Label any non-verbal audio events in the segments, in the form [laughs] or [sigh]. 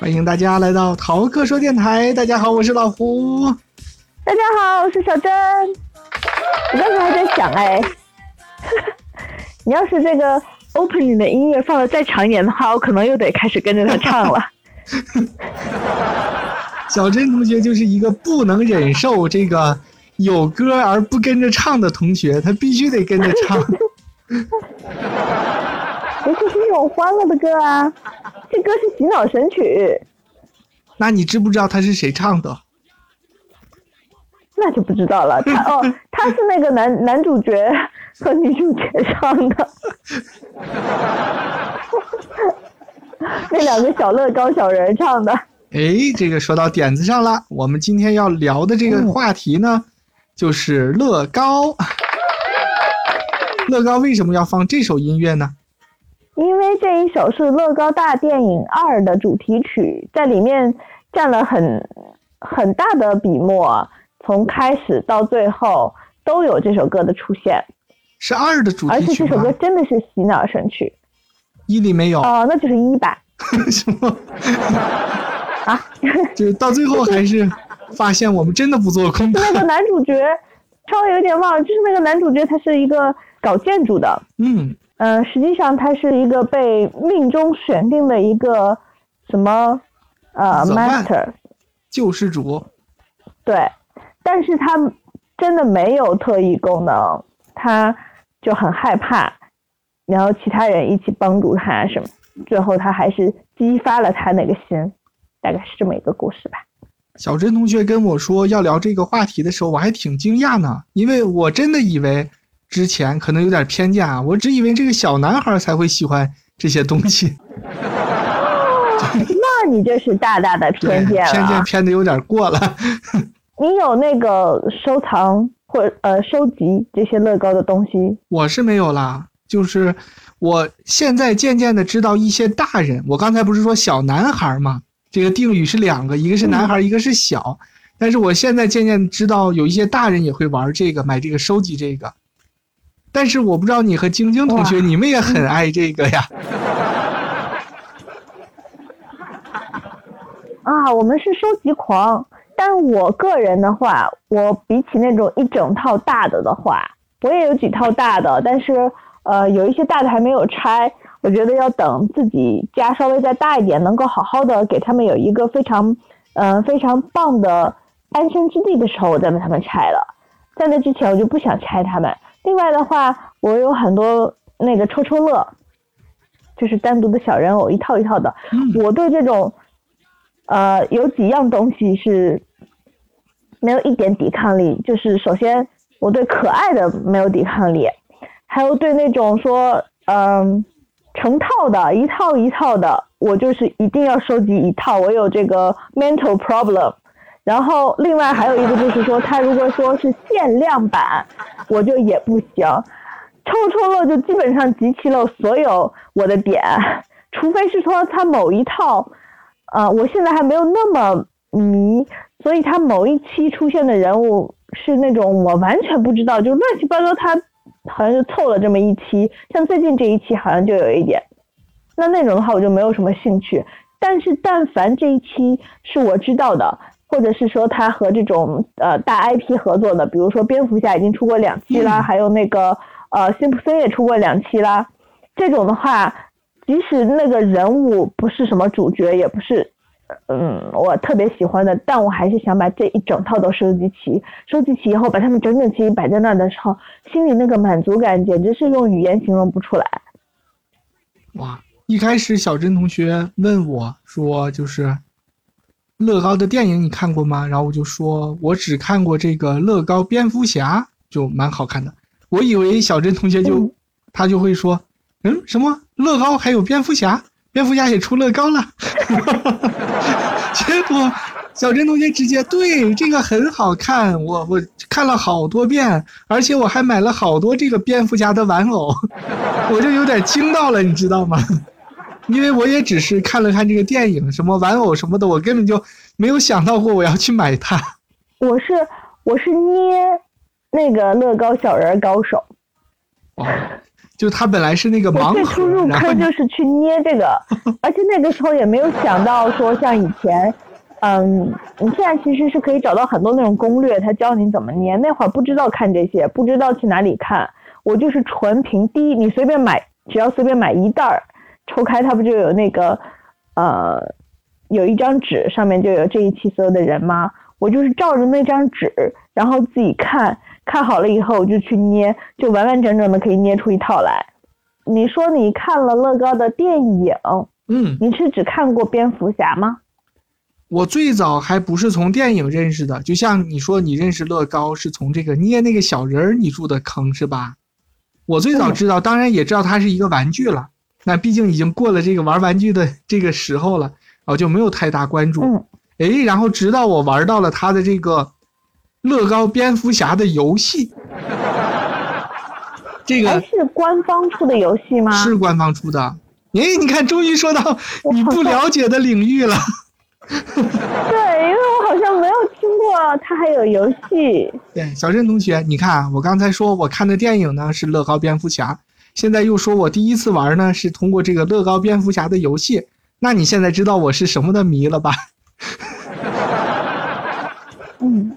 欢迎大家来到淘课说电台。大家好，我是老胡。大家好，我是小珍。我刚才还在想，哎，[laughs] 你要是这个 opening 的音乐放的再长一点的话，我可能又得开始跟着他唱了。[laughs] 小珍同学就是一个不能忍受这个有歌而不跟着唱的同学，他必须得跟着唱。[laughs] 尤其是那种欢乐的歌啊，这歌是洗脑神曲。那你知不知道他是谁唱的？那就不知道了。他哦，[laughs] 他是那个男男主角和女主角唱的，那两个小乐高小人唱的。哎，这个说到点子上了。我们今天要聊的这个话题呢，就是乐高。乐高为什么要放这首音乐呢？因为这一首是《乐高大电影二》的主题曲，在里面占了很很大的笔墨，从开始到最后都有这首歌的出现。是二的主题曲而且这首歌真的是洗脑神曲。一里没有哦，那就是一吧？什么？啊？就是到最后还是发现我们真的不做空。那个男主角稍微有点忘了，就是那个男主角他是一个搞建筑的。嗯。嗯，实际上他是一个被命中选定的一个什么呃 master 救世主，对，但是他真的没有特异功能，他就很害怕，然后其他人一起帮助他什么，最后他还是激发了他那个心，大概是这么一个故事吧。小珍同学跟我说要聊这个话题的时候，我还挺惊讶呢，因为我真的以为。之前可能有点偏见啊，我只以为这个小男孩才会喜欢这些东西。那你这是大大的 [laughs] 偏见了，偏见偏的有点过了。[laughs] 你有那个收藏或呃收集这些乐高的东西？我是没有啦，就是我现在渐渐的知道一些大人。我刚才不是说小男孩吗？这个定语是两个，一个是男孩，一个是小。但是我现在渐渐知道有一些大人也会玩这个，买这个收集这个。但是我不知道你和晶晶同学，你们也很爱这个呀？[laughs] 啊，我们是收集狂，但我个人的话，我比起那种一整套大的的话，我也有几套大的，但是呃，有一些大的还没有拆，我觉得要等自己家稍微再大一点，能够好好的给他们有一个非常嗯非常棒的安身之地的时候，我再把他们拆了。在那之前，我就不想拆他们。另外的话，我有很多那个抽抽乐，就是单独的小人偶，一套一套的。我对这种，呃，有几样东西是没有一点抵抗力。就是首先，我对可爱的没有抵抗力，还有对那种说，嗯，成套的一套一套的，我就是一定要收集一套。我有这个 mental problem。然后，另外还有一个就是说，它如果说是限量版，我就也不行。抽抽乐就基本上集齐了所有我的点，除非是说它某一套，呃，我现在还没有那么迷，所以它某一期出现的人物是那种我完全不知道，就乱七八糟，它好像就凑了这么一期。像最近这一期好像就有一点，那那种的话我就没有什么兴趣。但是但凡这一期是我知道的。或者是说他和这种呃大 IP 合作的，比如说蝙蝠侠已经出过两期啦，还有那个呃辛普森也出过两期啦。这种的话，即使那个人物不是什么主角，也不是嗯我特别喜欢的，但我还是想把这一整套都收集齐。收集齐以后，把它们整整齐齐摆在那的时候，心里那个满足感简直是用语言形容不出来。哇！一开始小珍同学问我说，就是。乐高的电影你看过吗？然后我就说，我只看过这个乐高蝙蝠侠，就蛮好看的。我以为小珍同学就，他就会说，嗯，什么乐高还有蝙蝠侠，蝙蝠侠也出乐高了。[laughs] 结果小珍同学直接对这个很好看，我我看了好多遍，而且我还买了好多这个蝙蝠侠的玩偶，我就有点惊到了，你知道吗？因为我也只是看了看这个电影，什么玩偶什么的，我根本就没有想到过我要去买它。我是我是捏那个乐高小人高手。哦，就他本来是那个盲盒最初入坑就是去捏这个，[laughs] 而且那个时候也没有想到说像以前，嗯，你现在其实是可以找到很多那种攻略，他教你怎么捏。那会儿不知道看这些，不知道去哪里看，我就是纯凭第一，你随便买，只要随便买一袋儿，抽开它不就有那个，呃，有一张纸上面就有这一期所有的人吗？我就是照着那张纸，然后自己看看好了以后，我就去捏，就完完整整的可以捏出一套来。你说你看了乐高的电影，嗯，你是只看过蝙蝠侠吗？我最早还不是从电影认识的，就像你说你认识乐高是从这个捏那个小人儿你入的坑是吧？我最早嗯知道，当然也知道它是一个玩具了，那毕竟已经过了这个玩玩具的这个时候了，我就没有太大关注。嗯，哎，然后直到我玩到了他的这个乐高蝙蝠侠的游戏，这个是官方出的游戏吗？是官方出的。哎，你看，终于说到你不 [laughs] 了解的领域了。对，因为我好像没有听过他还有游戏。对，小郑同学，你看啊，我刚才说我看的电影呢是乐高蝙蝠侠，现在又说我第一次玩呢是通过这个乐高蝙蝠侠的游戏，那你现在知道我是什么的迷了吧？嗯，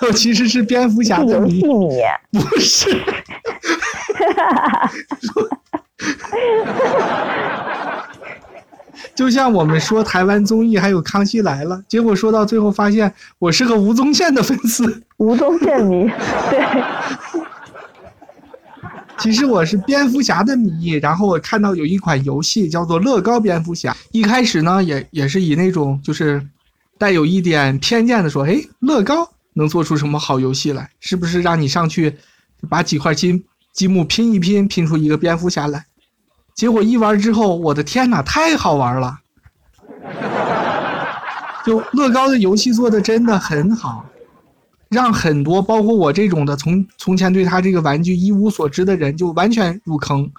我 [laughs] 其实是蝙蝠侠的迷。不是。[laughs] 就像我们说台湾综艺还有《康熙来了》，结果说到最后发现我是个吴宗宪的粉丝。吴宗宪迷，对，其实我是蝙蝠侠的迷，然后我看到有一款游戏叫做乐高蝙蝠侠，一开始呢也也是以那种就是带有一点偏见的说，哎，乐高能做出什么好游戏来？是不是让你上去把几块积积木拼一拼，拼出一个蝙蝠侠来？结果一玩之后，我的天哪，太好玩了！[laughs] 就乐高的游戏做的真的很好。让很多包括我这种的从从前对他这个玩具一无所知的人就完全入坑。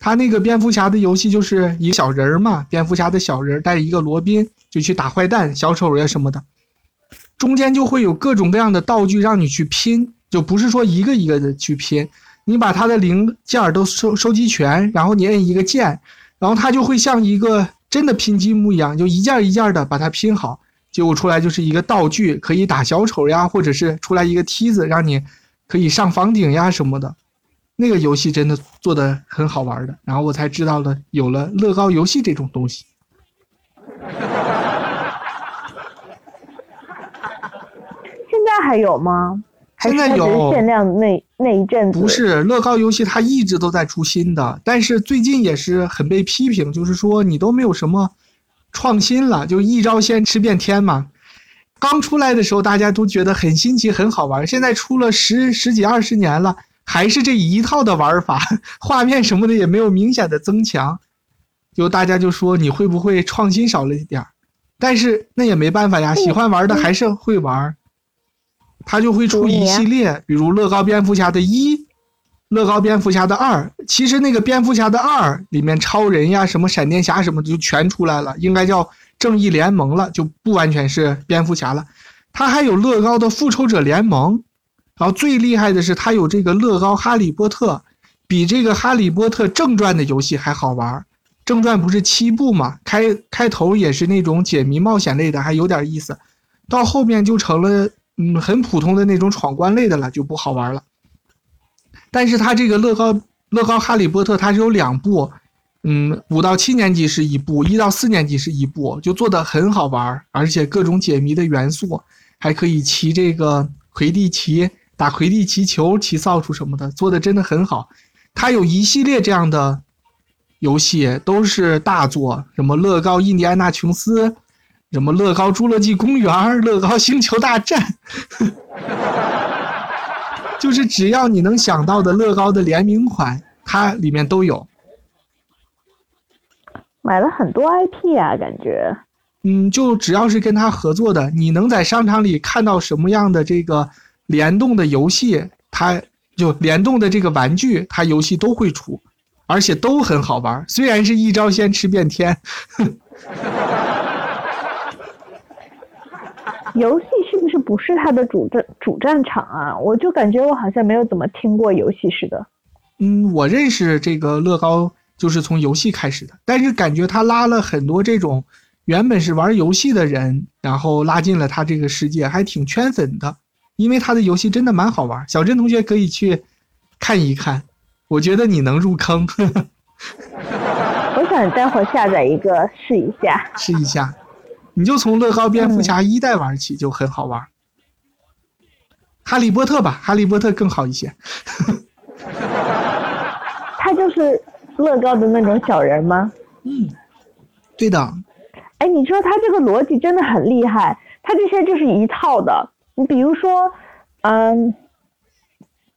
他那个蝙蝠侠的游戏就是一个小人儿嘛，蝙蝠侠的小人儿带一个罗宾就去打坏蛋、小丑呀什么的，中间就会有各种各样的道具让你去拼，就不是说一个一个的去拼，你把它的零件都收收集全，然后你摁一个键，然后它就会像一个真的拼积木一样，就一件一件的把它拼好。结果出来就是一个道具，可以打小丑呀，或者是出来一个梯子，让你可以上房顶呀什么的。那个游戏真的做的很好玩的，然后我才知道了有了乐高游戏这种东西。现在还有吗？现在有限量那那一阵子？不是乐高游戏，它一直都在出新的，但是最近也是很被批评，就是说你都没有什么创新了，就一招鲜吃遍天嘛。刚出来的时候大家都觉得很新奇、很好玩，现在出了十十几二十年了，还是这一套的玩法，[laughs] 画面什么的也没有明显的增强，就大家就说你会不会创新少了一点儿？但是那也没办法呀，喜欢玩的还是会玩。他就会出一系列，比如乐高蝙蝠侠的一，乐高蝙蝠侠的二。其实那个蝙蝠侠的二里面，超人呀、什么闪电侠什么的就全出来了，应该叫正义联盟了，就不完全是蝙蝠侠了。它还有乐高的复仇者联盟，然后最厉害的是它有这个乐高哈利波特，比这个哈利波特正传的游戏还好玩。正传不是七部嘛，开开头也是那种解谜冒险类的，还有点意思，到后面就成了。嗯，很普通的那种闯关类的了，就不好玩了。但是它这个乐高乐高哈利波特它是有两部，嗯，五到七年级是一部，一到四年级是一部，就做的很好玩，而且各种解谜的元素，还可以骑这个魁地奇，打魁地奇球，骑扫帚什么的，做的真的很好。它有一系列这样的游戏，都是大作，什么乐高印第安纳琼斯。什么乐高侏罗纪公园、乐高星球大战，[laughs] 就是只要你能想到的乐高的联名款，它里面都有。买了很多 IP 啊，感觉。嗯，就只要是跟他合作的，你能在商场里看到什么样的这个联动的游戏，它就联动的这个玩具，它游戏都会出，而且都很好玩。虽然是一招鲜吃遍天。[laughs] 游戏是不是不是它的主战主战场啊？我就感觉我好像没有怎么听过游戏似的。嗯，我认识这个乐高就是从游戏开始的，但是感觉他拉了很多这种原本是玩游戏的人，然后拉进了他这个世界，还挺圈粉的。因为他的游戏真的蛮好玩，小珍同学可以去看一看，我觉得你能入坑。[laughs] 我想待会儿下载一个试一下。试一下，你就从乐高蝙蝠侠一代玩起，就很好玩。哈利波特吧，哈利波特更好一些。[laughs] 他就是乐高的那种小人吗？嗯，对的。哎，你说他这个逻辑真的很厉害，他这些就是一套的。你比如说，嗯，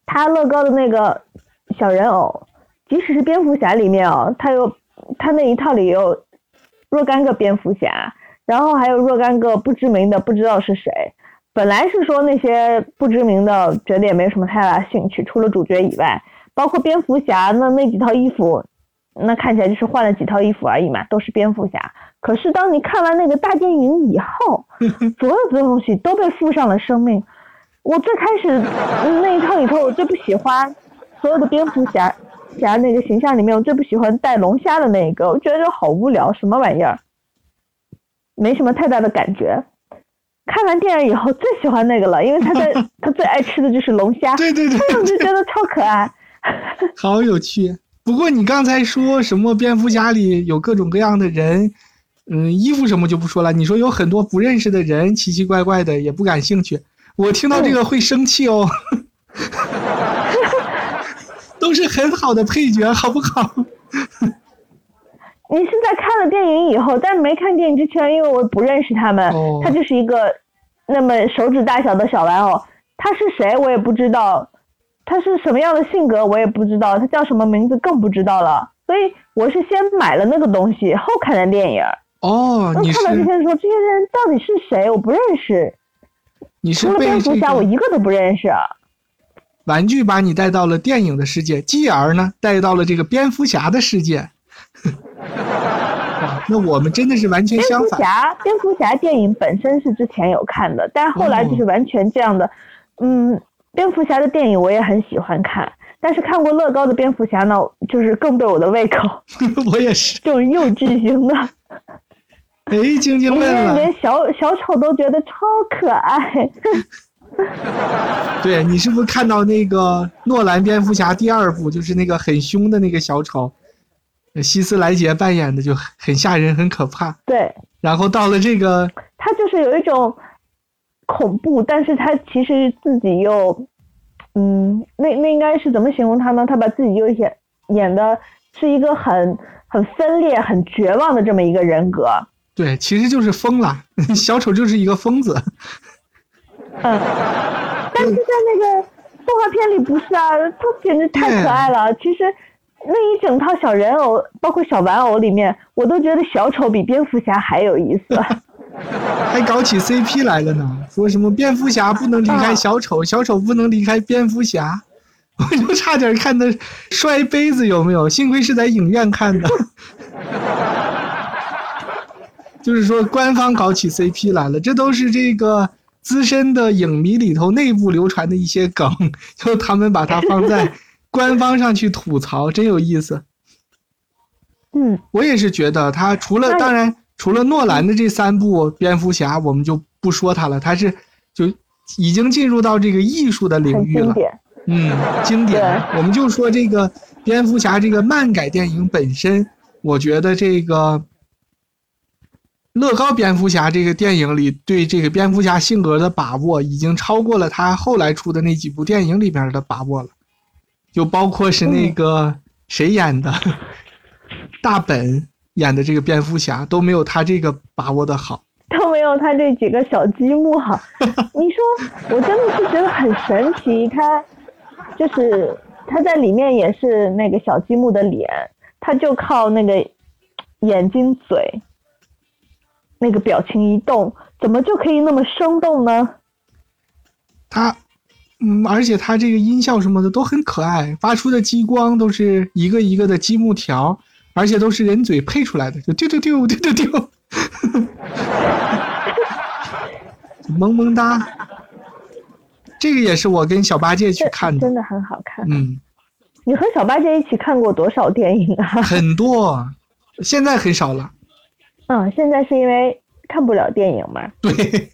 他乐高的那个小人偶，即使是蝙蝠侠里面哦，他有他那一套里有若干个蝙蝠侠，然后还有若干个不知名的，不知道是谁。本来是说那些不知名的，觉得也没什么太大兴趣，除了主角以外，包括蝙蝠侠那那几套衣服，那看起来就是换了几套衣服而已嘛，都是蝙蝠侠。可是当你看完那个大电影以后，[laughs] 所有的东西都被附上了生命。我最开始那一套里头，我最不喜欢所有的蝙蝠侠侠那个形象里面，我最不喜欢带龙虾的那一个，我觉得好无聊，什么玩意儿，没什么太大的感觉。看完电影以后最喜欢那个了，因为他在 [laughs] 他最爱吃的就是龙虾，对对对，我就觉得超可爱，[laughs] 好有趣。不过你刚才说什么蝙蝠侠里有各种各样的人，嗯，衣服什么就不说了。你说有很多不认识的人，奇奇怪怪的，也不感兴趣。我听到这个会生气哦，[laughs] 都是很好的配角，好不好？你是在看了电影以后，但是没看电影之前，因为我不认识他们，他就是一个那么手指大小的小玩偶，他是谁我也不知道，他是什么样的性格我也不知道，他叫什么名字更不知道了。所以我是先买了那个东西，后看的电影。哦，你看到这些人说这些人到底是谁？我不认识。你是除了蝙蝠侠，我一个都不认识。玩具把你带到了电影的世界，继而呢带到了这个蝙蝠侠的世界。哇，[laughs] 那我们真的是完全相反。蝙蝠侠，蝙蝠侠电影本身是之前有看的，但是后来就是完全这样的。嗯，蝙蝠侠的电影我也很喜欢看，但是看过乐高的蝙蝠侠呢，就是更对我的胃口。[laughs] 我也是。这种幼稚型的。哎，晶晶问了。连小小丑都觉得超可爱。[laughs] 对你是不是看到那个诺兰蝙蝠侠第二部，就是那个很凶的那个小丑？希斯莱杰扮演的就很吓人，很可怕。对，然后到了这个，他就是有一种恐怖，但是他其实自己又，嗯，那那应该是怎么形容他呢？他把自己又演演的是一个很很分裂、很绝望的这么一个人格。对，其实就是疯了，[laughs] 小丑就是一个疯子。嗯，但是在那个动画片里不是啊，他简直太可爱了。其实。那一整套小人偶，包括小玩偶里面，我都觉得小丑比蝙蝠侠还有意思。[laughs] 还搞起 CP 来了呢，说什么蝙蝠侠不能离开小丑，小丑不能离开蝙蝠侠，[laughs] 我就差点看的摔杯子有没有？幸亏是在影院看的。[laughs] 就是说官方搞起 CP 来了，这都是这个资深的影迷里头内部流传的一些梗，就他们把它放在。官方上去吐槽真有意思，嗯，我也是觉得他除了当然除了诺兰的这三部蝙蝠侠，我们就不说他了，他是就已经进入到这个艺术的领域了，嗯，经典。我们就说这个蝙蝠侠这个漫改电影本身，我觉得这个乐高蝙蝠侠这个电影里对这个蝙蝠侠性格的把握，已经超过了他后来出的那几部电影里边的把握了。就包括是那个谁演的，[laughs] 大本演的这个蝙蝠侠都没有他这个把握的好，都没有他这几个小积木好。[laughs] 你说，我真的是觉得很神奇，他就是他在里面也是那个小积木的脸，他就靠那个眼睛、嘴，那个表情一动，怎么就可以那么生动呢？他。嗯，而且它这个音效什么的都很可爱，发出的激光都是一个一个的积木条，而且都是人嘴配出来的，就丢丢丢丢丢丢，[laughs] 萌萌哒。这个也是我跟小八戒去看的，真的很好看。嗯，你和小八戒一起看过多少电影啊？很多，现在很少了。嗯，现在是因为看不了电影嘛。对。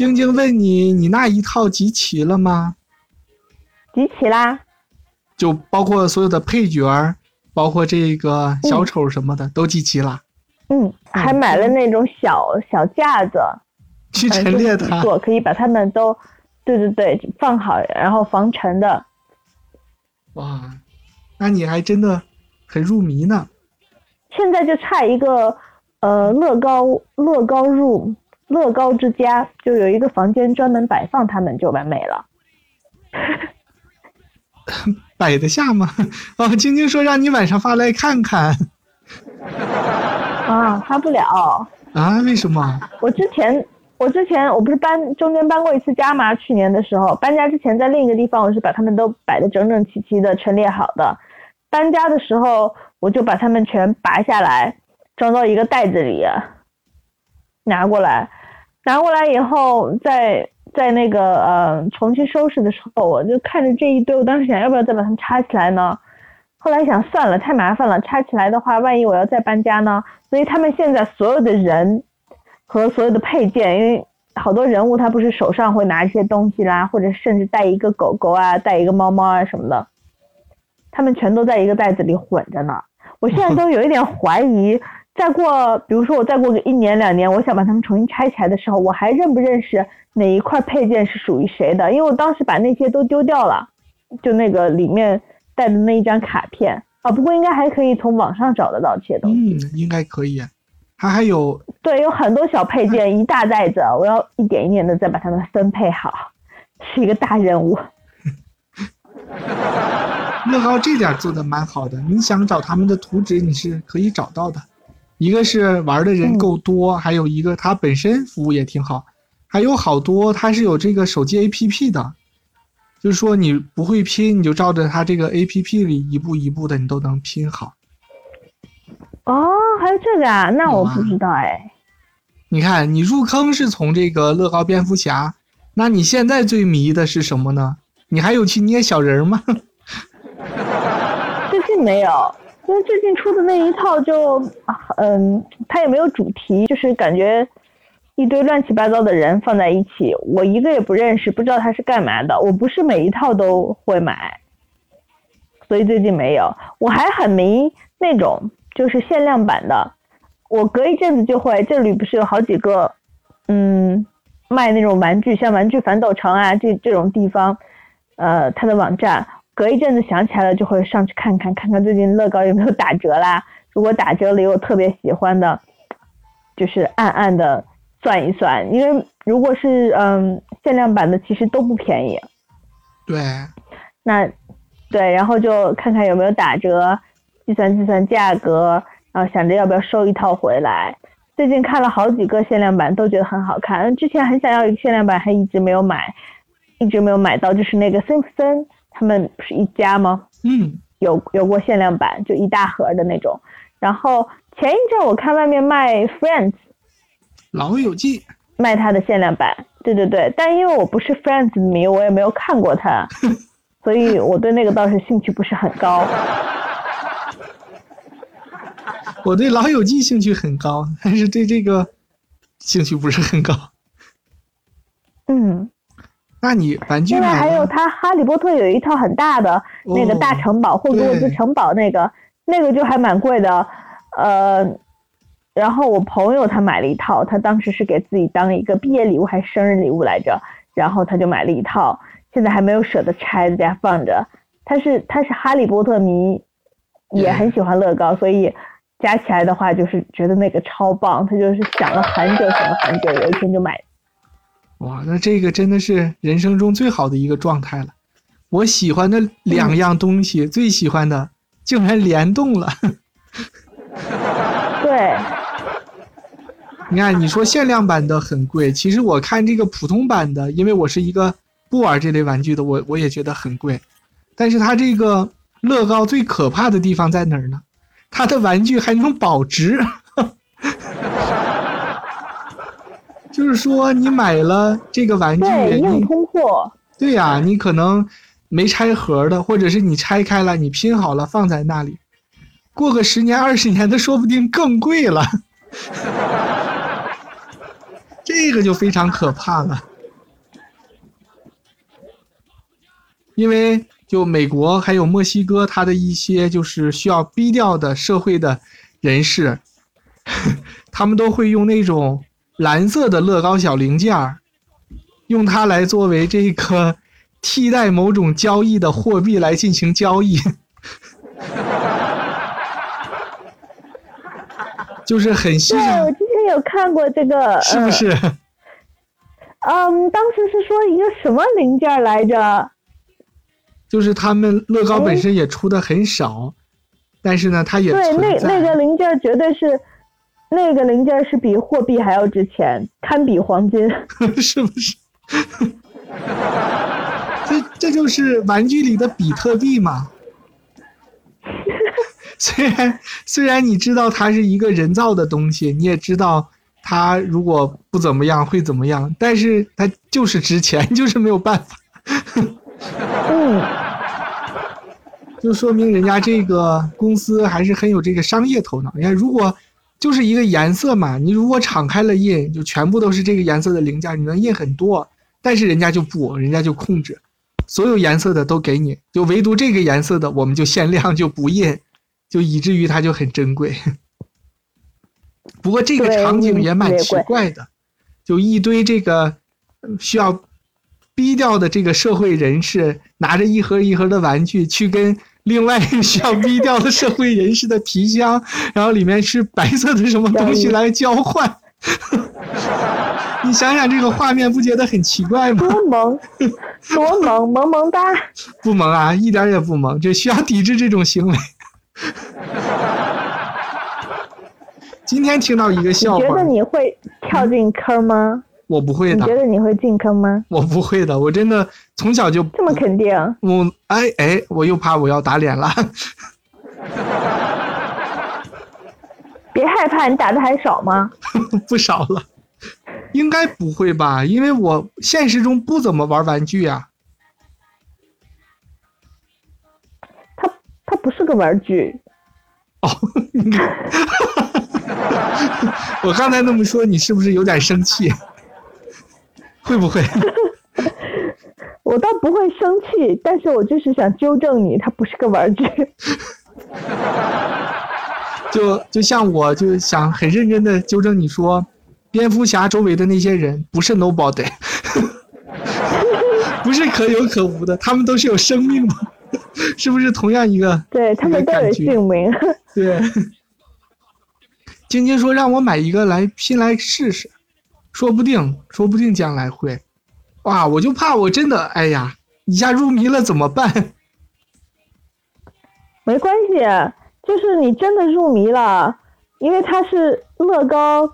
晶晶问你，你那一套集齐了吗？集齐啦。就包括所有的配角儿，包括这个小丑什么的，都集齐了。嗯，还买了那种小小架子，去陈列它，可以把它们都，对对对，放好，然后防尘的。哇，那你还真的很入迷呢。现在就差一个，呃，乐高乐高 room 乐高之家，就有一个房间专门摆放它们，就完美了。摆得下吗？[laughs] 哦，晶晶说让你晚上发来看看。啊，发不了。啊？为什么？我之前，我之前我不是搬中间搬过一次家吗？去年的时候搬家之前，在另一个地方，我是把它们都摆得整整齐齐的陈列好的。搬家的时候，我就把它们全拔下来，装到一个袋子里，拿过来，拿过来以后再。在那个呃重新收拾的时候，我就看着这一堆，我当时想要不要再把它们插起来呢？后来想算了，太麻烦了，插起来的话，万一我要再搬家呢？所以他们现在所有的人和所有的配件，因为好多人物他不是手上会拿一些东西啦，或者甚至带一个狗狗啊，带一个猫猫啊什么的，他们全都在一个袋子里混着呢。我现在都有一点怀疑，再过比如说我再过个一年两年，我想把它们重新拆起来的时候，我还认不认识？哪一块配件是属于谁的？因为我当时把那些都丢掉了，就那个里面带的那一张卡片啊。不过应该还可以从网上找得到这些东西。嗯，应该可以。它还有对，有很多小配件，一大袋子，我要一点一点的再把它们分配好，是一个大任务。[laughs] 乐高这点做的蛮好的，你想找他们的图纸，你是可以找到的。一个是玩的人够多，还有一个它本身服务也挺好。还有好多，它是有这个手机 A P P 的，就是说你不会拼，你就照着它这个 A P P 里一步一步的，你都能拼好。哦，还有这个啊？那我不知道哎。你看，你入坑是从这个乐高蝙蝠侠，那你现在最迷的是什么呢？你还有去捏小人吗？最近没有，因为最近出的那一套就，嗯，它也没有主题，就是感觉。一堆乱七八糟的人放在一起，我一个也不认识，不知道他是干嘛的。我不是每一套都会买，所以最近没有。我还很迷那种就是限量版的，我隔一阵子就会。这里不是有好几个，嗯，卖那种玩具，像玩具反斗城啊这这种地方，呃，它的网站，隔一阵子想起来了就会上去看看，看看最近乐高有没有打折啦。[laughs] 如果打折了有特别喜欢的，就是暗暗的。算一算，因为如果是嗯限量版的，其实都不便宜。对。那对，然后就看看有没有打折，计算计算价格，然后想着要不要收一套回来。最近看了好几个限量版，都觉得很好看。之前很想要一个限量版，还一直没有买，一直没有买到。就是那个辛普森，他们不是一家吗？嗯。有有过限量版，就一大盒的那种。然后前一阵我看外面卖 Friends。老友记卖它的限量版，对对对，但因为我不是 Friends 迷，我也没有看过它，[laughs] 所以我对那个倒是兴趣不是很高。[laughs] 我对老友记兴趣很高，但是对这个兴趣不是很高。嗯，那你玩具？另外还有他哈利波特有一套很大的那个大城堡，霍格沃兹城堡那个，那个就还蛮贵的，呃。然后我朋友他买了一套，他当时是给自己当一个毕业礼物还是生日礼物来着，然后他就买了一套，现在还没有舍得拆，在家放着。他是他是哈利波特迷，也很喜欢乐高，所以加起来的话就是觉得那个超棒，他就是想了很久想了很久，有一天就买。哇，那这个真的是人生中最好的一个状态了。我喜欢的两样东西，最喜欢的竟然联动了。对。[laughs] 你看，你说限量版的很贵，其实我看这个普通版的，因为我是一个不玩这类玩具的，我我也觉得很贵。但是它这个乐高最可怕的地方在哪儿呢？它的玩具还能保值，就就是说你买了这个玩具，对，通货。对呀、你可能没拆盒的，或者是你拆开了，你拼好了放在那里，过个十年二十年的，说不定更贵了。[laughs] 这个就非常可怕了，因为就美国还有墨西哥，它的一些就是需要逼掉的社会的人士，[laughs] 他们都会用那种蓝色的乐高小零件儿，用它来作为这个 [laughs] 替代某种交易的货币来进行交易，[laughs] 就是很稀对，罕我，之前有看过这个，是不是？呃？嗯，当时是说一个什么零件来着？就是他们乐高本身也出的很少，但是呢，它也对，那。那个零件绝对是，那个零件是比货币还要值钱，堪比黄金。[laughs] 是不是？[laughs] 这这就是玩具里的比特币嘛。[laughs] 虽然虽然你知道它是一个人造的东西，你也知道它如果不怎么样会怎么样，但是它就是值钱，就是没有办法，嗯，就说明人家这个公司还是很有这个商业头脑。你看，如果就是一个颜色嘛，你如果敞开了印，就全部都是这个颜色的零件，你能印很多。但是人家就不，人家就控制，所有颜色的都给你，就唯独这个颜色的我们就限量就不印，就以至于它就很珍贵。不过这个场景嗯也蛮奇怪的，就一堆这个呃需要逼掉的这个社会人士拿着一盒一盒的玩具去跟另外需要低调的社会人士的皮箱，[laughs] 然后里面是白色的什么东西来交换。[laughs] 你想想这个画面，不觉得很奇怪吗？多萌，多萌，萌萌哒。不萌啊，一点也不萌，这需要抵制这种行为。[laughs] 今天听到一个笑话你觉得，你会跳进坑吗？我不会的你觉，得你会进坑吗？我不会的，我真的从小就这么肯定？我哎哎，我又怕我要打脸了。别害怕，你打的还少吗？[laughs] 不少了，应该不会吧？因为我现实中不怎么玩玩具啊。它它不是个玩具，哦，[laughs] 你 [laughs] 我刚才那么说，你是不是有点生气？会不会？[laughs] 我倒不会生气，但是我就是想纠正你，它不是个玩具。[laughs] 就就像我就想很认真的纠正你说，蝙蝠侠周围的那些人不是 nobody，[laughs] 不是可有可无的，他们都是有生命的，是不是同样一个？对他们都有姓名。对，晶晶说让我买一个来拼来试试，说不定，说不定将来会。哇，我就怕我真的，哎呀，一下入迷了怎么办？[laughs] 没关系，就是你真的入迷了，因为它是乐高，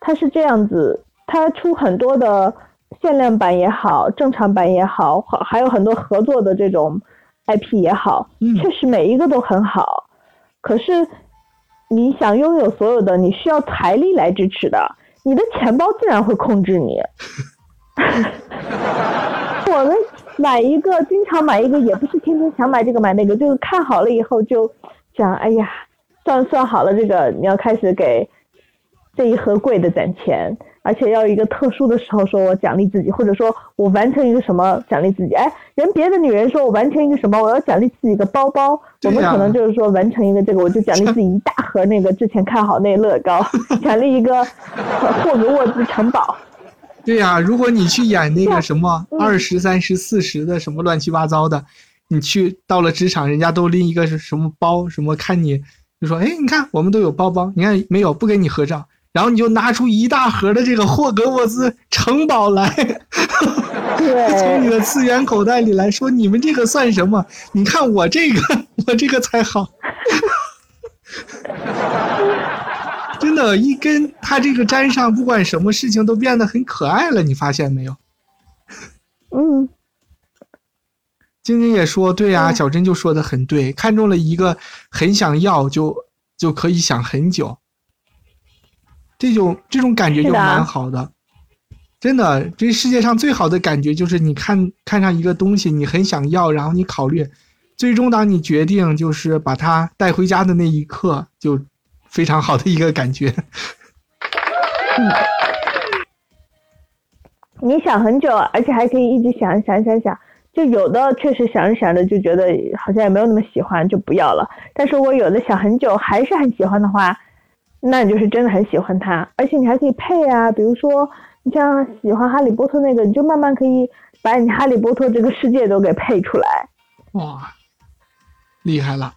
它是这样子，它出很多的限量版也好，正常版也好，还还有很多合作的这种 IP 也好，嗯确实每一个都很好。可是你想拥有所有的，你需要财力来支持的，你的钱包自然会控制你。[laughs] 我们买一个，经常买一个，也不是天天想买这个买那个，就是看好了以后就想，哎呀，算算好了，这个你要开始给这一盒贵的攒钱，而且要一个特殊的时候说我奖励自己，或者说我完成一个什么奖励自己。哎，人别的女人说我完成一个什么，我要奖励自己一个包包，我们可能就是说完成一个这个，我就奖励自己一大盒那个之前看好那乐高，[laughs] 奖励一个呃霍格沃兹城堡。对呀、如果你去演那个什么嗯二十三十四十的什么乱七八糟的，你去到了职场，人家都拎一个是什么包，什么看你就说，哎，你看我们都有包包，你看没有不跟你合照，然后你就拿出一大盒的这个霍格沃兹城堡来，[laughs] 从你，的次元口袋里来说，你们这个算什么？你看我这个，[laughs] 我这个才好。[laughs] 真的，一跟它这个粘上，不管什么事情都变得很可爱了，你发现没有？嗯，晶晶也说，对呀、嗯小珍就说的很对，看中了一个很想要，就就可以想很久，这种这种感觉就蛮好的。真的，这世界上最好的感觉就是你看看上一个东西，你很想要，然后你考虑，最终当你决定就是把它带回家的那一刻，就非常好的一个感觉。嗯，你想很久，而且还可以一直想想想想。就有的确实想着想着就觉得好像也没有那么喜欢，就不要了。但是我有的想很久还是很喜欢的话，那你就是真的很喜欢它，而且你还可以配啊，比如说。你像喜欢哈利波特那个，你就慢慢可以把你哈利波特这个世界都给配出来。哇，厉害了！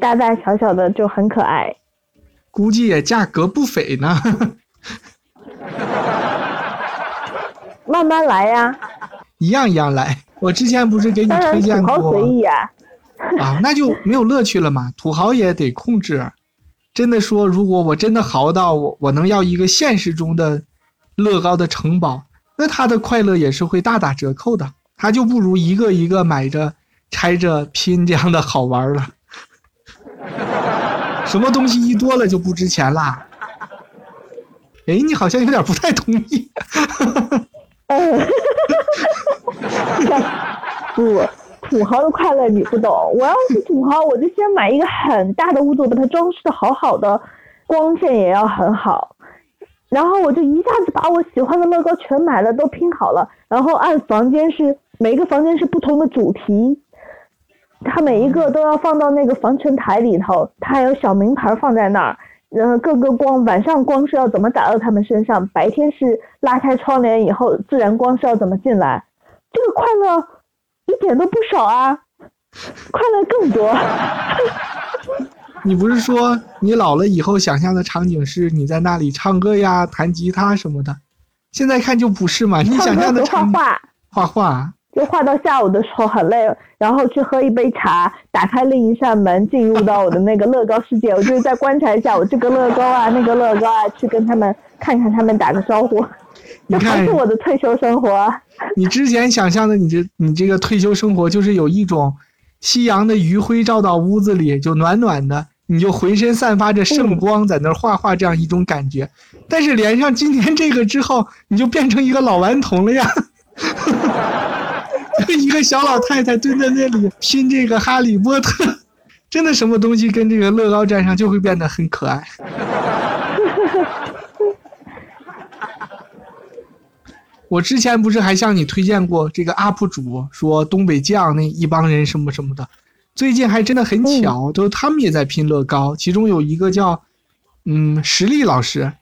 大大小小的就很可爱，估计也价格不菲呢。[laughs] 慢慢来呀，一样一样来。我之前不是给你推荐过？土豪随意啊。啊，那就没有乐趣了嘛。土豪也得控制。真的说，如果我真的豪到我我能要一个现实中的。乐高的城堡，那他的快乐也是会大打折扣的，他就不如一个一个买着、拆着拼这样的好玩了。[laughs] 什么东西一多了就不值钱啦？哎，你好像有点不太同意。[laughs] [laughs] 不，土豪的快乐你不懂。我要是土豪，我就先买一个很大的屋子，把它装饰的好好的，光线也要很好。然后我就一下子把我喜欢的乐高全买了，都拼好了。然后按房间是每一个房间是不同的主题，它每一个都要放到那个防尘台里头，它还有小名牌放在那儿。然后各个光晚上光是要怎么打到他们身上，白天是拉开窗帘以后自然光是要怎么进来，这个快乐一点都不少啊，快乐更多。[laughs] 你不是说你老了以后想象的场景是你在那里唱歌呀、弹吉他什么的？现在看就不是嘛？你想象的画画，画画，就画到下午的时候很累，然后去喝一杯茶，打开另一扇门，进入到我的那个乐高世界。我就是在观察一下我这个乐高啊、那个乐高啊，去跟他们看看他们打个招呼。这还是我的退休生活。你之前想象的你这你这个退休生活，就是有一种夕阳的余晖照到屋子里，就暖暖的。你就浑身散发着圣光，在那儿画画，这样一种感觉。但是连上今天这个之后，你就变成一个老顽童了呀！[laughs] 一个小老太太蹲在那里拼这个哈利波特，真的什么东西跟这个乐高沾上就会变得很可爱。我之前不是还向你推荐过这个 UP 主，说东北酱那一帮人什么什么的。最近还真的很巧，都他们也在拼乐高，其中有一个叫，嗯，实力老师，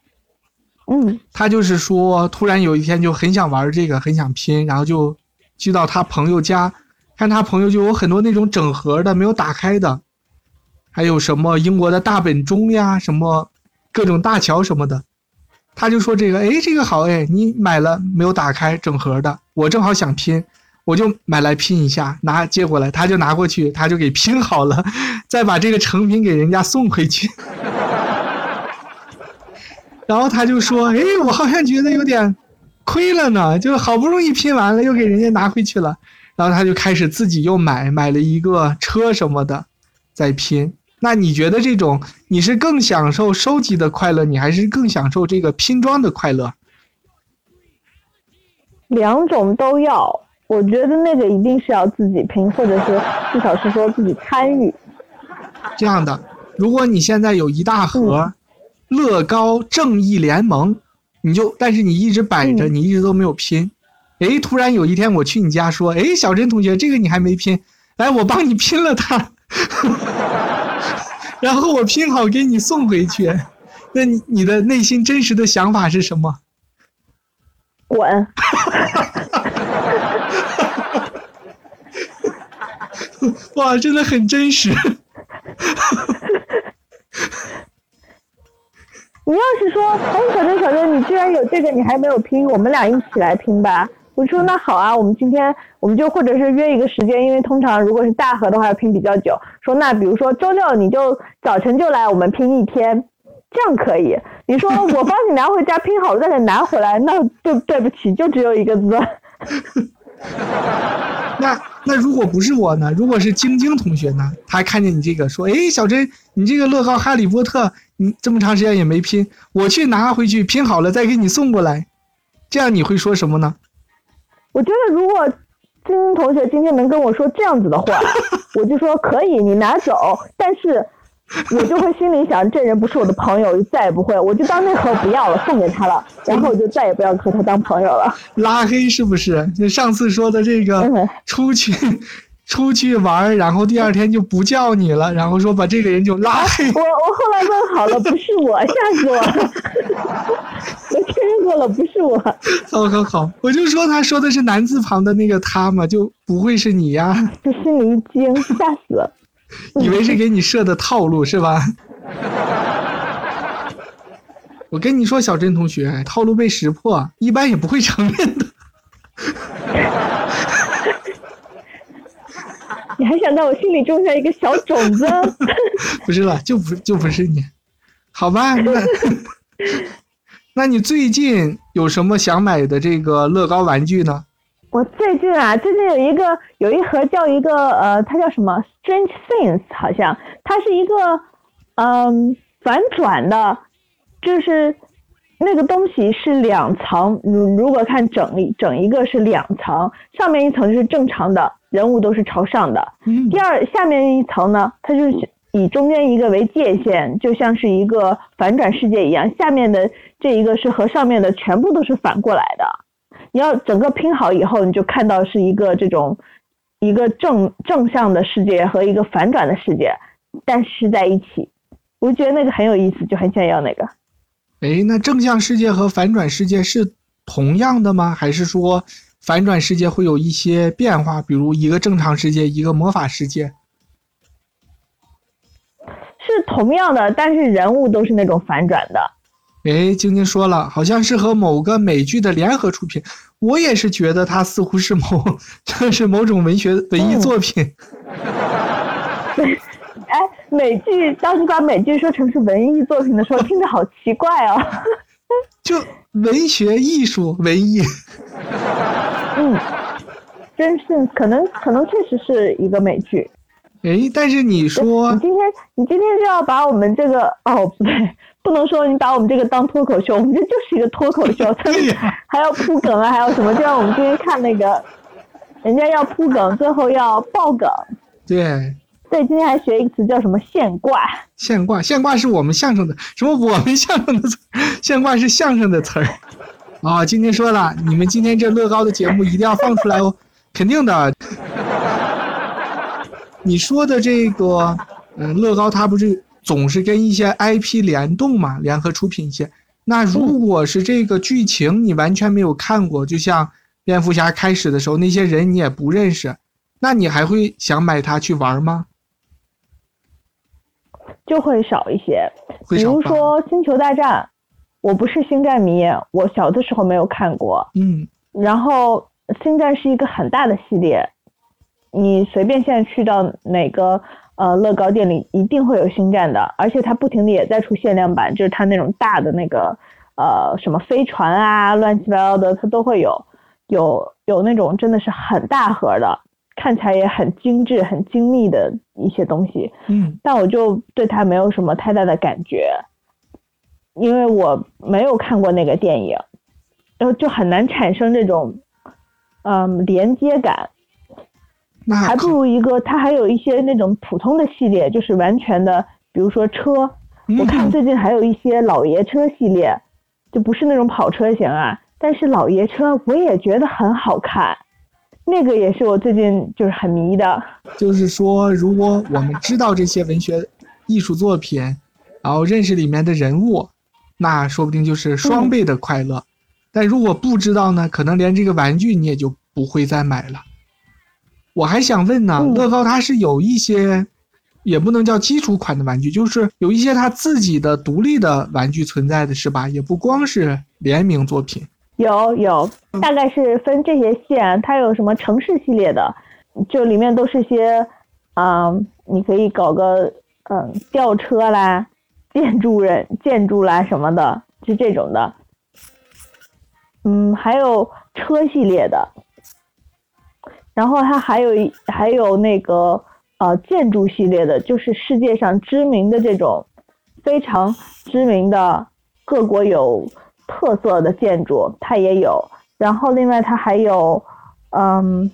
嗯，他就是说，突然有一天就很想玩这个，很想拼，然后就去到他朋友家，看他朋友就有很多那种整盒的没有打开的，还有什么英国的大本钟呀，什么各种大桥什么的，他就说这个，哎，这个好哎，你买了没有打开整盒的，我正好想拼。我就买来拼一下，拿接过来，他就拿过去，他就给拼好了，再把这个成品给人家送回去。[laughs] 然后他就说：“哎，我好像觉得有点亏了呢，就好不容易拼完了，又给人家拿回去了。”然后他就开始自己又买，买了一个车什么的，在拼。那你觉得这种你是更享受收集的快乐，你还是更享受这个拼装的快乐？两种都要。我觉得那个一定是要自己拼，或者是至少是说自己参与。这样的，如果你现在有一大盒乐高正义联盟，你就但是你一直摆着，你一直都没有拼。哎，突然有一天我去你家说，哎，小珍同学，这个你还没拼，来，我帮你拼了它，[laughs] 然后我拼好给你送回去。那你你的内心真实的想法是什么？滚！哇，真的很真实。[laughs] 你要是说，哎，小珍，小珍，你居然有这个，你还没有拼，我们俩一起来拼吧。我说那好啊，我们今天我们就或者是约一个时间，因为通常如果是大盒的话要拼比较久。说那比如说周六你就早晨就来，我们拼一天，这样可以。你说我帮你拿回家拼好了再给拿回来，那对对不起，就只有一个字。[laughs] 那那如果不是我呢？如果是晶晶同学呢？他看见你这个说：“哎，小珍，你这个乐高哈利波特，你这么长时间也没拼，我去拿回去拼好了再给你送过来。”这样你会说什么呢？我觉得如果晶晶同学今天能跟我说这样子的话，[laughs] 我就说可以，你拿走。但是，我就会心里想，这人不是我的朋友，就再也不会，我就当那盒不要了，送给他了，然后我就再也不要和他当朋友了。拉黑是不是？就上次说的这个嗯出去出去玩，然后第二天就不叫你了，然后说把这个人就拉黑。我我后来问好了，不是我，吓死我了！[laughs] 我确认过了，不是我。好好好，我就说他说的是男字旁的那个他嘛，就不会是你呀？就心里一惊，吓死了。[laughs] 以为是给你设的套路是吧？[laughs] 我跟你说，小珍同学，套路被识破，一般也不会承认的。你还想在我心里种下一个小种子？[laughs] 不是了，就不就不是你，好吧？那 [laughs] 那你最近有什么想买的这个乐高玩具呢？我最近啊，最近有一个有一盒叫一个呃，它叫什么 Strange Things，好像它是一个嗯反转的，就是那个东西是两层，如如果看整一整一个是两层，上面一层就是正常的人物都是朝上的，嗯第二下面一层呢，它就是以中间一个为界限，就像是一个反转世界一样，下面的这一个是和上面的全部都是反过来的。你要整个拼好以后，你就看到是一个这种一个正正向的世界和一个反转的世界，但是在一起，我觉得那个很有意思，就很想要那个。哎，那正向世界和反转世界是同样的吗？还是说反转世界会有一些变化，比如一个正常世界，一个魔法世界？是同样的，但是人物都是那种反转的。哎，晶晶说了，好像是和某个美剧的联合出品，我也是觉得它似乎是某，[laughs] 这是某种文学文艺作品。哎，[laughs] 美剧，当你把美剧说成是文艺作品的时候，听着好奇怪哦。就文学艺术文艺，[laughs] 嗯，真是可能可能确实是一个美剧。哎，但是你说你今天你今天就要把我们这个哦不对，不能说你把我们这个当脱口秀，我们这就是一个脱口秀，还要铺梗啊，还有什么？就像我们今天看那个，人家要铺梗，最后要爆梗。对对，今天还学一个词叫什么现挂。现挂，现挂是我们相声的，什么我们相声的词儿，现挂是相声的词儿。啊、今天说了，你们今天这乐高的节目一定要放出来哦，肯定的。你说的这个，嗯、乐高它不是总是跟一些 IP 联动嘛，联合出品一些。那如果是这个剧情你完全没有看过，就像蝙蝠侠开始的时候那些人你也不认识，那你还会想买它去玩吗？就会少一些。比如说《星球大战》，我不是星战迷，我小的时候没有看过。嗯，然后星战是一个很大的系列，你随便现在去到哪个呃乐高店里，一定会有星战的，而且它不停的也在出限量版，就是它那种大的那个呃什么飞船啊，乱七八糟的，它都会有，有有那种真的是很大盒的，看起来也很精致、很精密的一些东西。嗯，但我就对它没有什么太大的感觉，因为我没有看过那个电影，然后就很难产生这种嗯连接感，那还不如一个它还有一些那种普通的系列，就是完全的，比如说车，我看嗯最近还有一些老爷车系列，就不是那种跑车型啊，但是老爷车我也觉得很好看，那个也是我最近就是很迷的。就是说，如果我们知道这些文学艺术作品，然后认识里面的人物，那说不定就是双倍的快乐。但如果不知道呢，可能连这个玩具你也就不会再买了。我还想问呢，嗯乐高它是有一些，也不能叫基础款的玩具，就是有一些它自己的独立的玩具存在的是吧？也不光是联名作品。有有，大概是分这些线，它有什么城市系列的，就里面都是些，嗯，你可以搞个嗯吊车啦、[laughs] 建筑人建筑啦什么的，是这种的。嗯，还有车系列的，然后它还有一还有那个呃建筑系列的，就是世界上知名的这种非常知名的各国有特色的建筑，它也有。然后另外它还有，嗯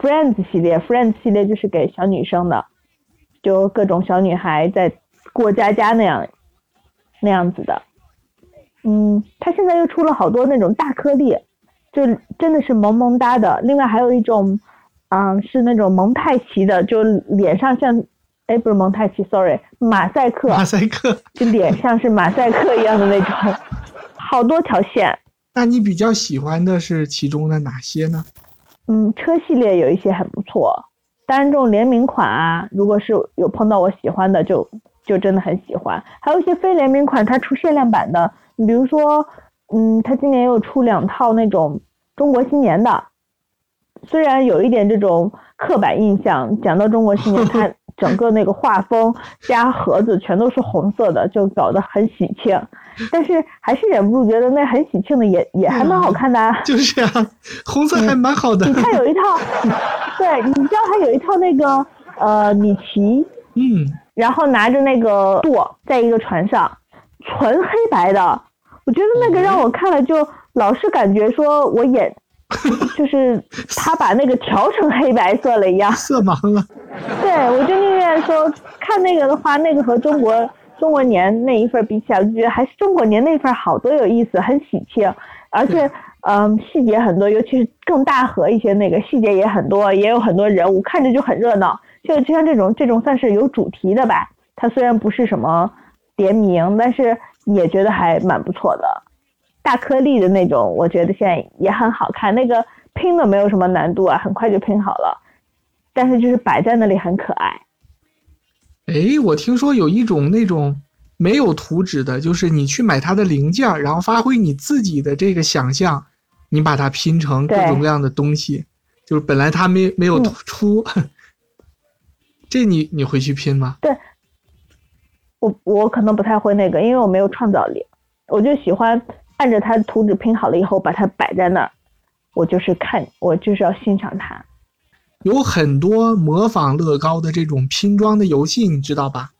，Friends 系列，Friends 系列就是给小女生的，就各种小女孩在过家家那样那样子的。嗯，它现在又出了好多那种大颗粒，就真的是萌萌哒的。另外还有一种，嗯，是那种蒙太奇的，就脸上像，哎，不是蒙太奇，sorry，马赛克，马赛克，就脸像是马赛克一样的那种，好多条线。那你比较喜欢的是其中的哪些呢？嗯，车系列有一些很不错，单众联名款啊，如果是有碰到我喜欢的，就就真的很喜欢。还有一些非联名款，它出限量版的，你比如说，嗯，它今年又出两套那种中国新年的，虽然有一点这种刻板印象，讲到中国新年，它整个那个画风 [laughs] 加盒子全都是红色的，就搞得很喜庆。但是还是忍不住觉得那很喜庆的也也还蛮好看的，就是啊，红色还蛮好的。你看有一套，[laughs] 对，你知道他有一套那个呃米奇，嗯，然后拿着那个舵在一个船上，纯黑白的，我觉得那个让我看了就老是感觉说我眼，[laughs] 就是他把那个调成黑白色了一样，色盲了。对，我就宁愿说看那个的话，那个和中国。中国年那一份比起来，我就觉得还是中国年那份好多有意思，很喜庆，而且嗯细节很多，尤其是更大盒一些，那个细节也很多，也有很多人物，看着就很热闹。就就像这种这种算是有主题的吧，它虽然不是什么联名，但是也觉得还蛮不错的。大颗粒的那种，我觉得现在也很好看，那个拼的没有什么难度啊，很快就拼好了，但是就是摆在那里很可爱。哎，我听说有一种那种没有图纸的，就是你去买它的零件，然后发挥你自己的这个想象，你把它拼成各种各样的东西，就是本来它没没有出，[laughs] 这你你会去拼吗？对，我我可能不太会那个，因为我没有创造力，我就喜欢按着它图纸拼好了以后把它摆在那儿，我就是看，我就是要欣赏它。有很多模仿乐高的这种拼装的游戏，你知道吧？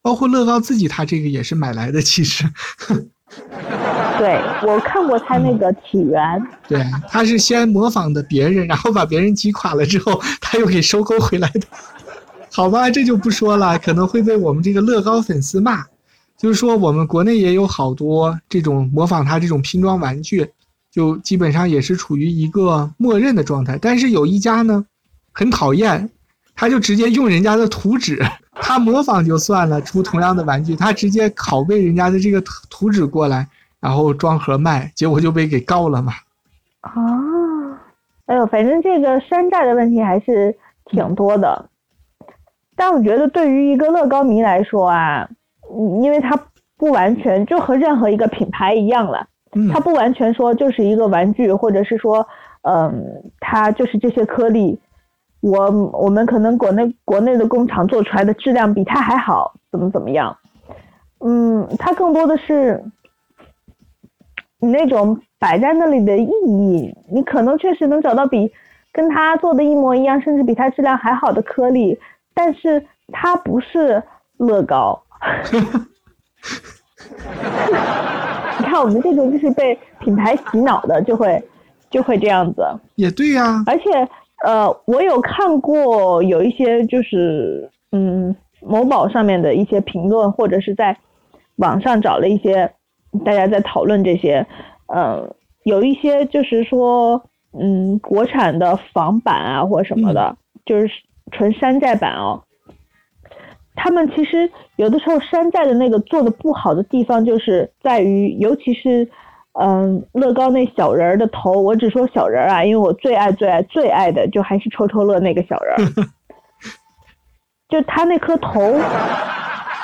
包括乐高自己，它这个也是买来的。其实，对我看过他那个起源。[laughs] 对，他是先模仿的别人，然后把别人击垮了之后，他又给收购回来的。[laughs] 好吧，这就不说了，可能会被我们这个乐高粉丝骂。就是说，我们国内也有好多这种模仿他这种拼装玩具，就基本上也是处于一个默认的状态。但是有一家呢。很讨厌，他就直接用人家的图纸，他模仿就算了，出同样的玩具，他直接拷贝人家的这个图纸过来，然后装盒卖，结果就被给告了嘛。啊，哎呦，反正这个山寨的问题还是挺多的。但我觉得对于一个乐高迷来说啊，因为它不完全就和任何一个品牌一样了，它不完全说就是一个玩具，或者是说，嗯，它就是这些颗粒。我我们可能国内国内的工厂做出来的质量比它还好，怎么怎么样？嗯，它更多的是你那种摆在那里的意义，你可能确实能找到比跟它做的一模一样，甚至比它质量还好的颗粒，但是它不是乐高。[laughs] 你看我们这种就是被品牌洗脑的，就会就会这样子。也对呀，而且。呃，我有看过有一些就是嗯，某宝上面的一些评论，或者是在网上找了一些大家在讨论这些，呃，有一些就是说嗯，国产的仿版啊或什么的，就是纯山寨版哦。他们其实有的时候山寨的那个做的不好的地方，就是在于，尤其是。嗯，乐高那小人儿的头，我只说小人儿啊，因为我最爱最爱最爱的就还是抽抽乐那个小人儿，[laughs] 就他那颗头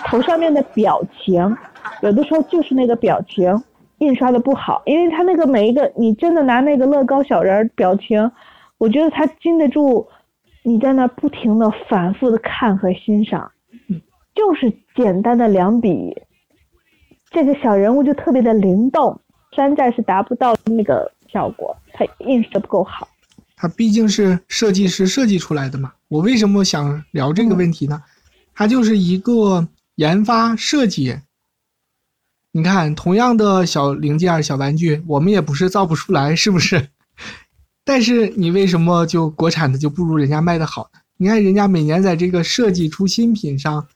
头上面的表情，有的时候就是那个表情印刷的不好，因为他那个每一个，你真的拿那个乐高小人儿表情，我觉得他经得住你在那不停的反复的看和欣赏，就是简单的两笔，这个小人物就特别的灵动。山寨是达不到那个效果，它印刷的不够好。它毕竟是设计师设计出来的嘛。我为什么想聊这个问题呢？它就是一个研发设计，你看，同样的小零件、小玩具，我们也不是造不出来，是不是？[laughs] 但是你为什么就国产的就不如人家卖的好呢？你看人家每年在这个设计出新品上，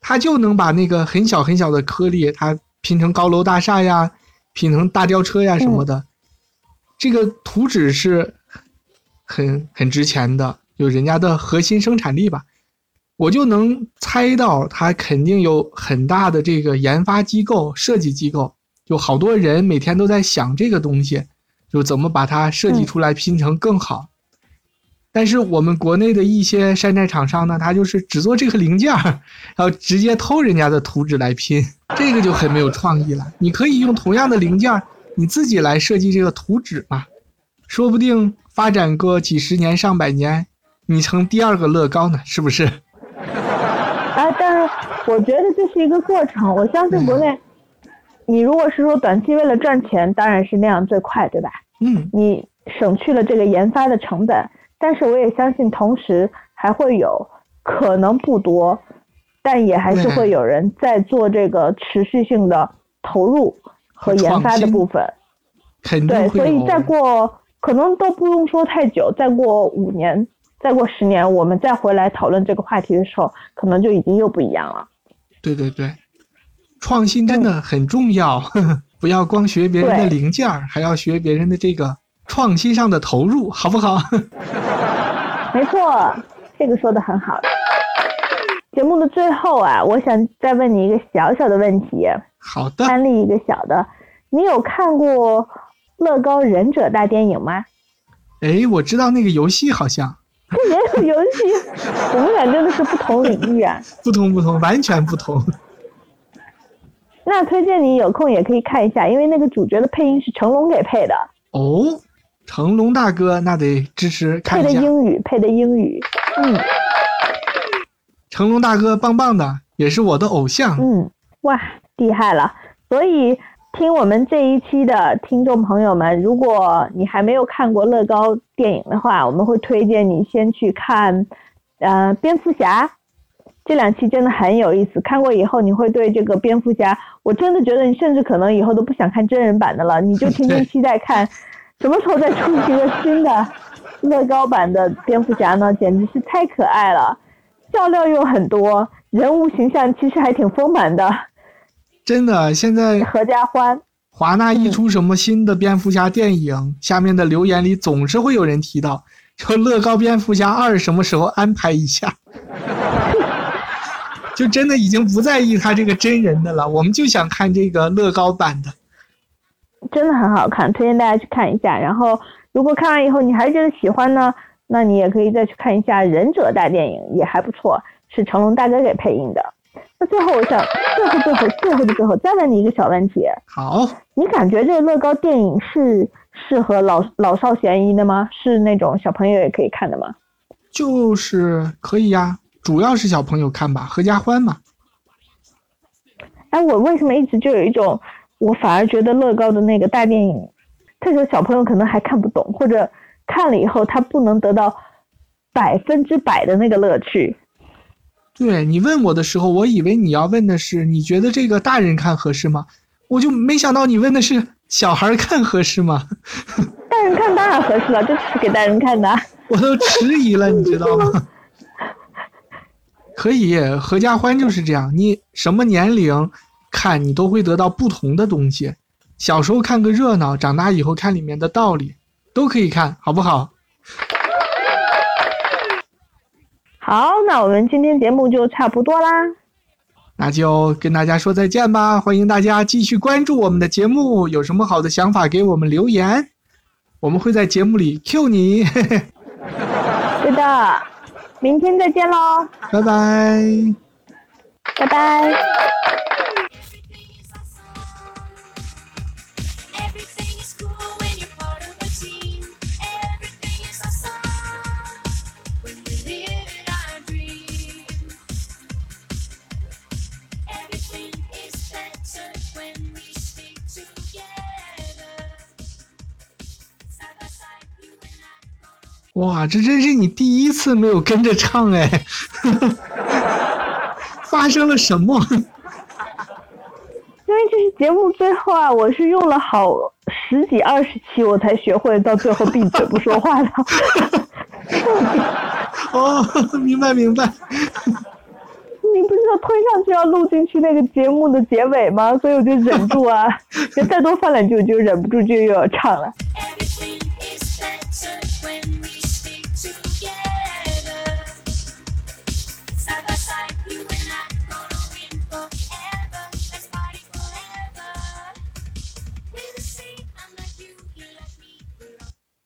他就能把那个很小很小的颗粒，它拼成高楼大厦呀，拼成大吊车呀什么的。这个图纸是很很值钱的，有人家的核心生产力吧。我就能猜到，它肯定有很大的这个研发机构、设计机构，有好多人每天都在想这个东西，就怎么把它设计出来拼成更好。但是我们国内的一些山寨厂商呢，他就是只做这个零件，然后直接偷人家的图纸来拼，这个就很没有创意了。你可以用同样的零件，你自己来设计这个图纸嘛，说不定发展个几十年、上百年，你成第二个乐高呢，是不是？啊，但是我觉得这是一个过程。我相信国内，你如果是说短期为了赚钱，当然是那样最快，对吧？嗯，你省去了这个研发的成本，但是我也相信，同时还会有可能不多，但也还是会有人在做这个持续性的投入和研发的部分。肯定对，所以再过可能都不用说太久，再过五年。再过十年，我们再回来讨论这个话题的时候，可能就已经又不一样了。对对对，创新真的很重要，[laughs] 不要光学别人的零件，还要学别人的这个创新上的投入，好不好？[laughs] 没错，这个说的很好。节目的最后啊，我想再问你一个小小的问题。好的。安利一个小的，你有看过乐高忍者大电影吗？哎，我知道那个游戏好像。也有游戏，我们俩真的是不同领域啊！[laughs] 不同不同，完全不同。那推荐你有空也可以看一下，因为那个主角的配音是成龙给配的。哦，成龙大哥，那得支持看一下。配的英语，配的英语，嗯。成龙大哥棒棒的，也是我的偶像。嗯，哇，厉害了！所以。听我们这一期的听众朋友们，如果你还没有看过乐高电影的话，我们会推荐你先去看，呃，蝙蝠侠，这两期真的很有意思。看过以后，你会对这个蝙蝠侠，我真的觉得你甚至可能以后都不想看真人版的了，你就天天 [laughs] 期待看什么时候再出一个新的 [laughs] 乐高版的蝙蝠侠呢？简直是太可爱了，笑料又很多，人物形象其实还挺丰满的。真的，现在合家欢，华纳一出什么新的蝙蝠侠电影，下面的留言里总是会有人提到，说乐高蝙蝠侠二什么时候安排一下？[laughs] 就真的已经不在意他这个真人的了，我们就想看这个乐高版的，真的很好看，推荐大家去看一下。然后，如果看完以后你还是觉得喜欢呢，那你也可以再去看一下《忍者大电影》，也还不错，是成龙大哥给配音的。那最后，我想最后、最后、最后的最后，再问你一个小问题。好，你感觉这个乐高电影是适合老老少咸宜的吗？是那种小朋友也可以看的吗？就是可以呀，主要是小朋友看吧，合家欢嘛。哎，我为什么一直就有一种，我反而觉得乐高的那个大电影，这个小朋友可能还看不懂，或者看了以后他不能得到百分之百的那个乐趣。对你问我的时候，我以为你要问的是你觉得这个大人看合适吗？我就没想到你问的是小孩看合适吗？[laughs] 大人看当然合适了，这是给大人看的。我都迟疑了，你知道吗？[laughs] 可以，合家欢就是这样，你什么年龄看你都会得到不同的东西。小时候看个热闹，长大以后看里面的道理，都可以看好不好？好，那我们今天节目就差不多啦，那就跟大家说再见吧。欢迎大家继续关注我们的节目，有什么好的想法给我们留言，我们会在节目里 Q 你。[laughs] 对的，明天再见喽，拜拜，拜拜。哇，这真是你第一次没有跟着唱哎！[laughs] 发生了什么？[laughs] 因为这是节目最后啊，我是用了好十几二十期，我才学会到最后闭嘴不说话的。[laughs] 哦，明白明白。你不是说推上去要录进去那个节目的结尾吗？所以我就忍住啊，就再多放两句我就忍不住就又要唱了。